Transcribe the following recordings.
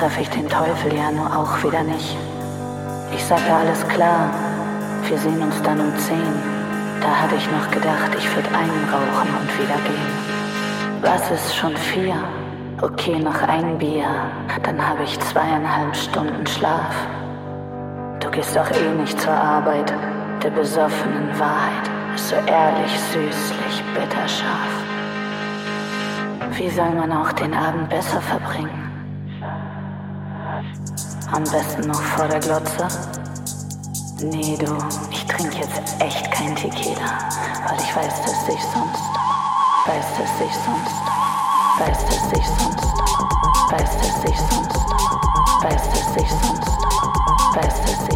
treffe ich den Teufel ja nur auch wieder nicht. Ich sagte alles klar, wir sehen uns dann um zehn. Da hatte ich noch gedacht, ich würde einen rauchen und wieder gehen. Was ist schon vier? Okay, noch ein Bier, dann habe ich zweieinhalb Stunden Schlaf. Du gehst doch eh nicht zur Arbeit, der besoffenen Wahrheit so ehrlich, süßlich, bitterscharf. Wie soll man auch den Abend besser verbringen? Am besten noch vor der Glotze? Nee, du, ich trinke jetzt echt kein Tequila, weil ich weiß, dass ich sonst, weiß, dass ich sonst, weiß, dass ich sonst, weiß, dass ich sonst, weiß, dass ich sonst, weiß, dass ich sonst,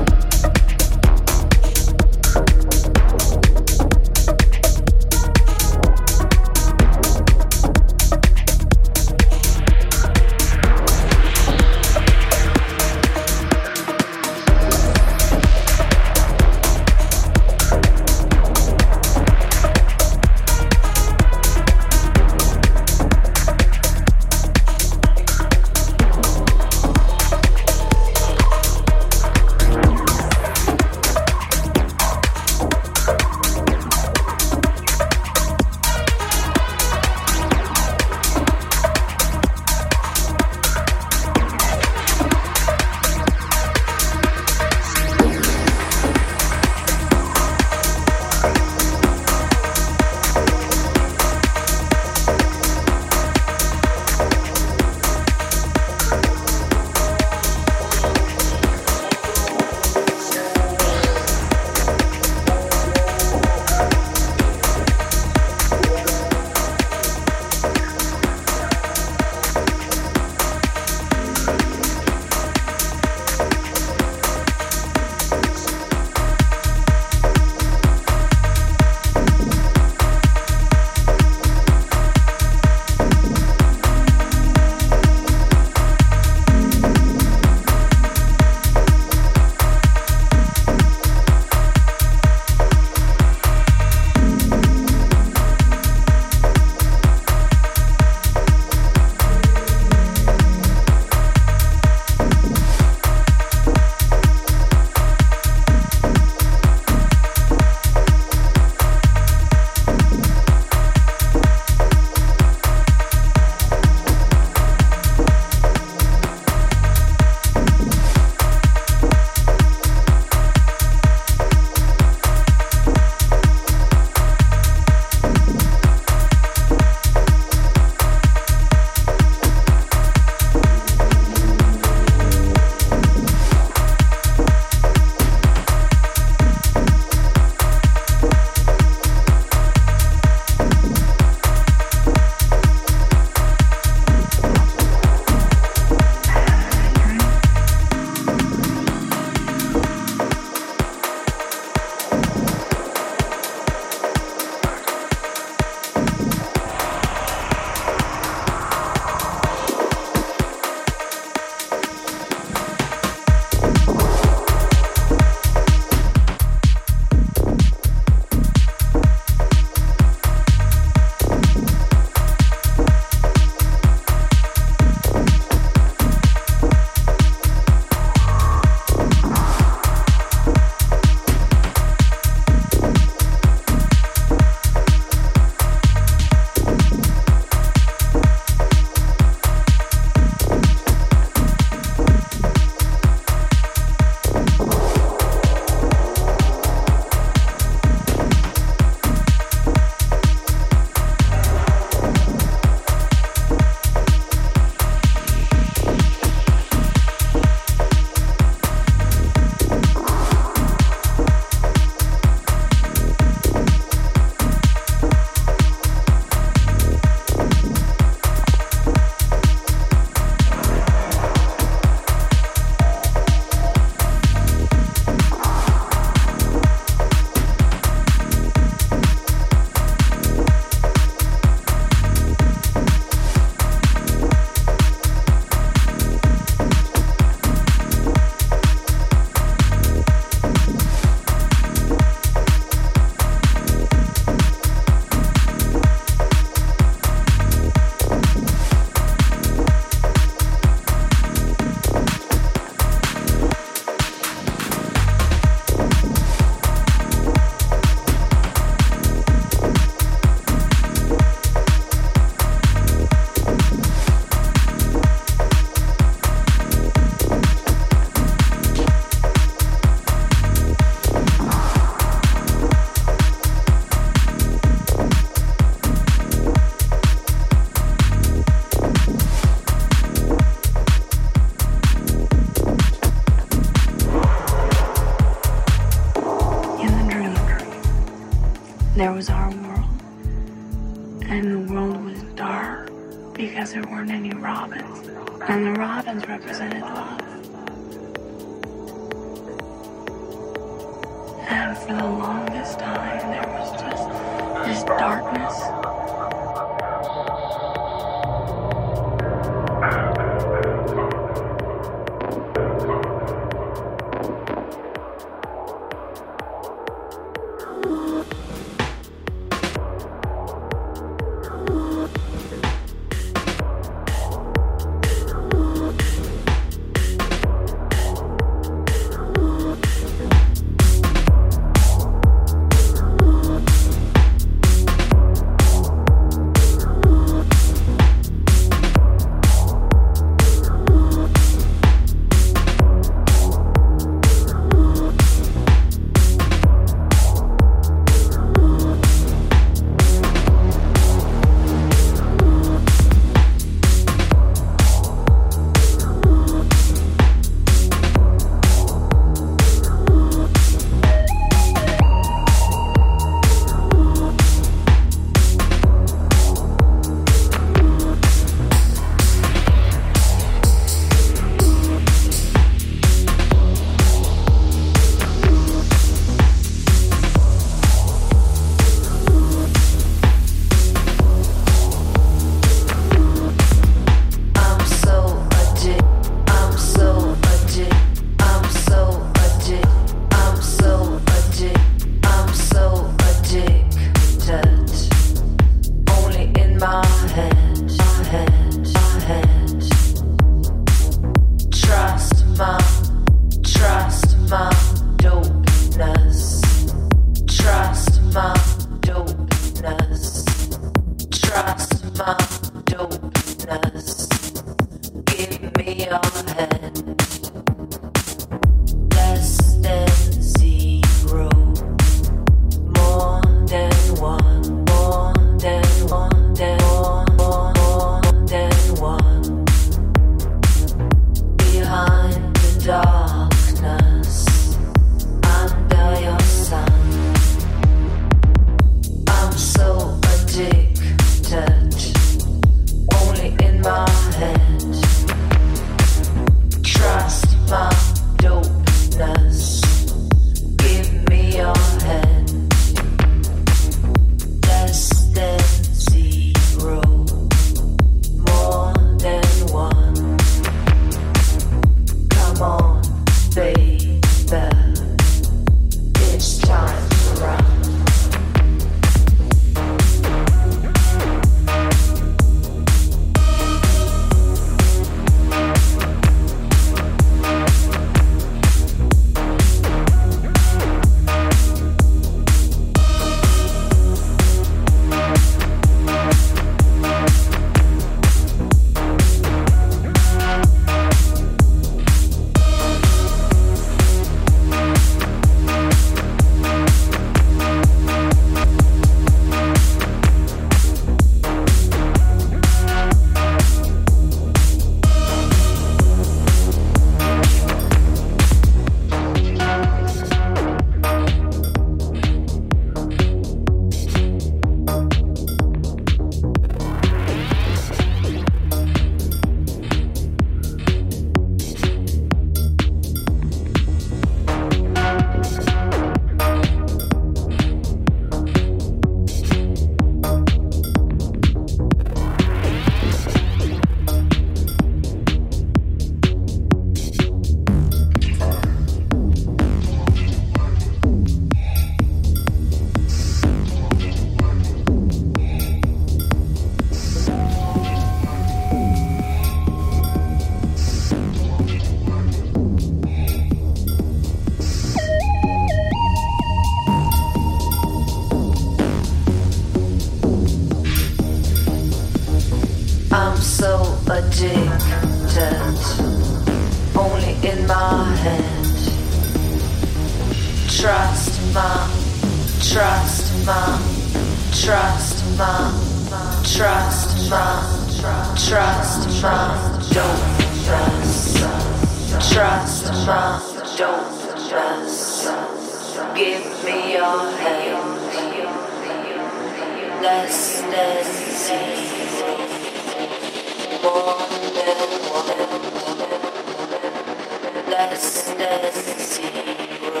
zero,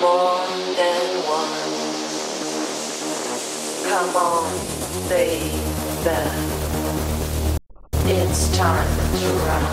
more than one. Come on, baby. It's time to run.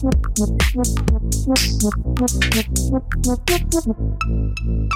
Thank you.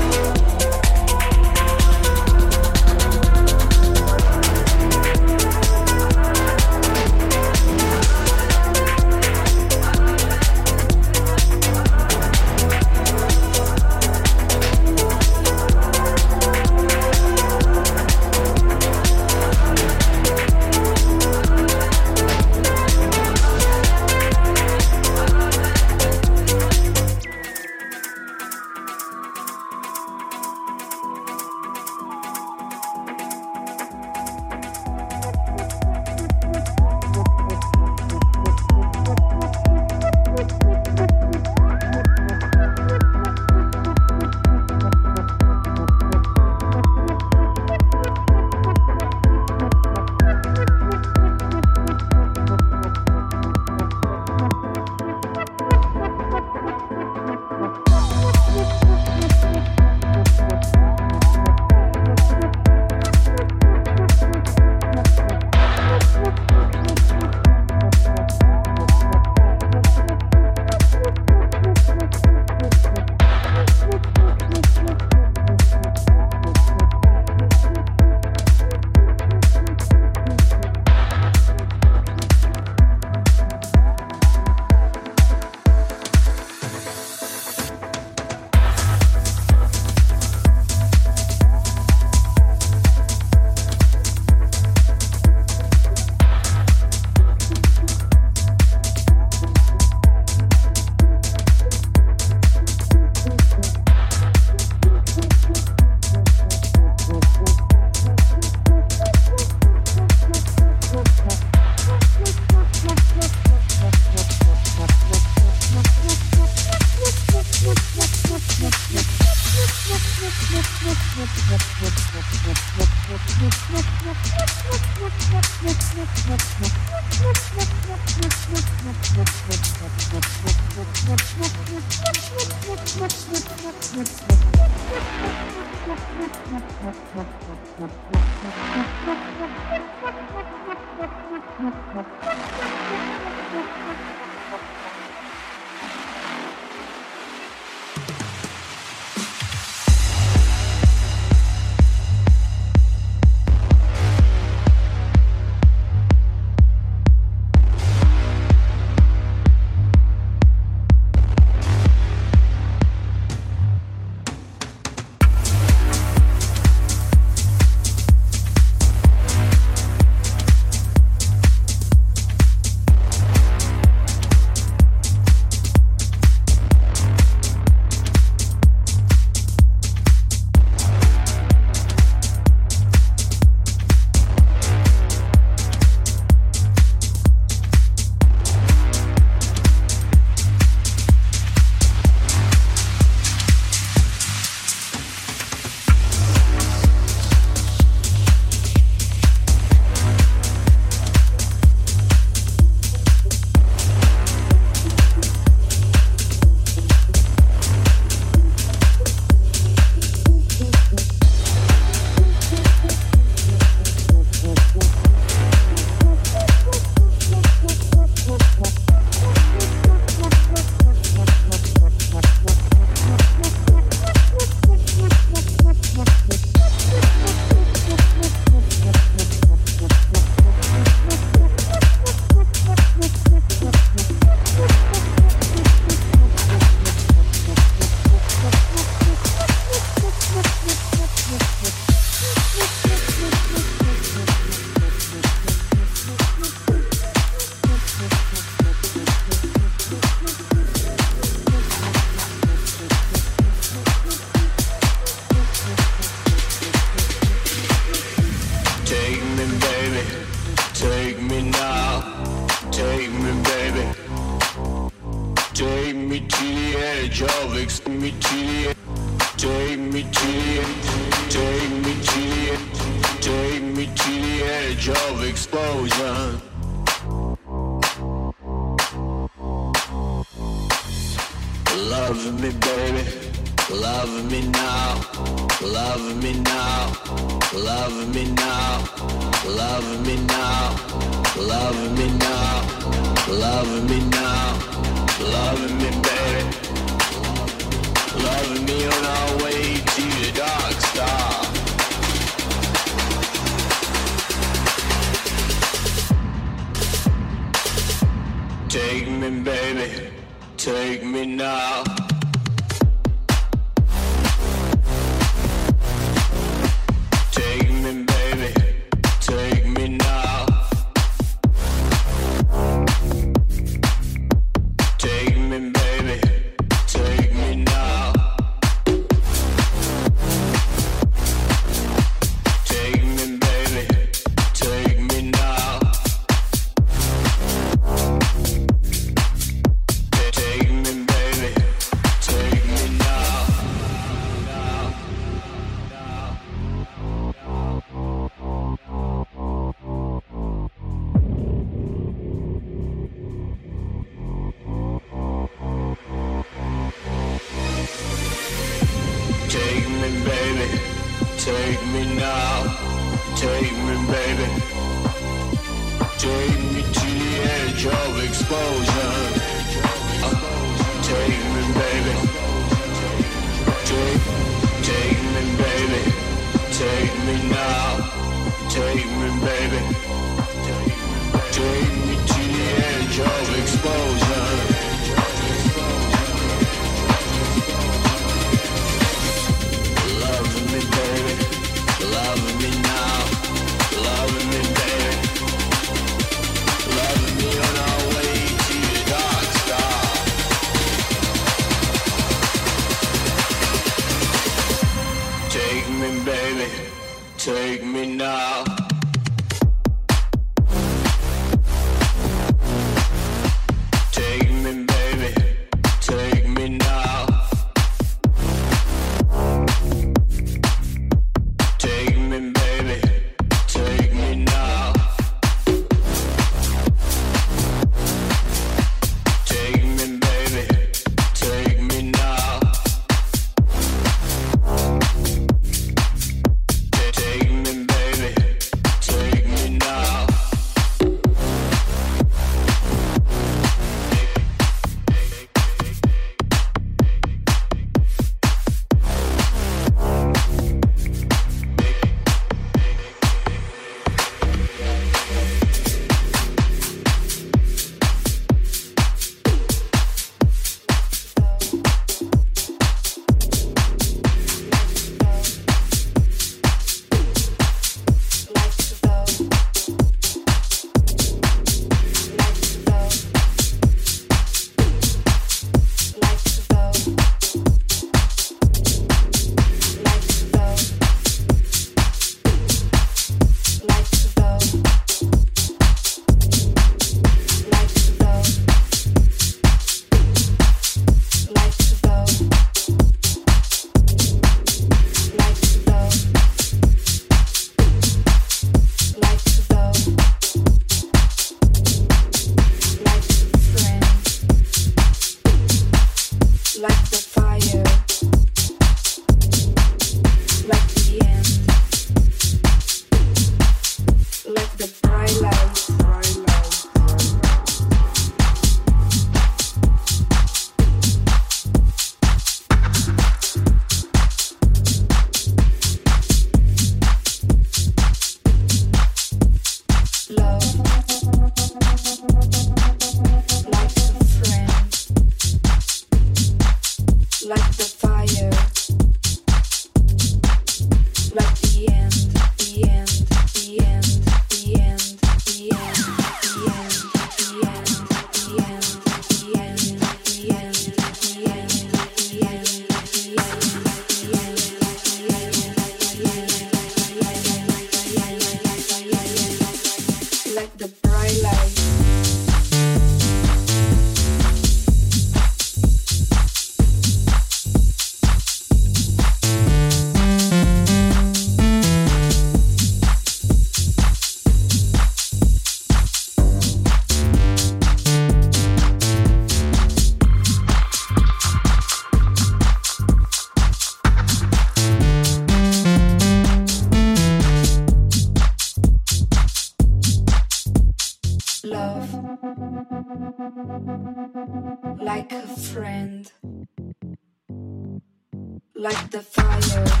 Like the fire,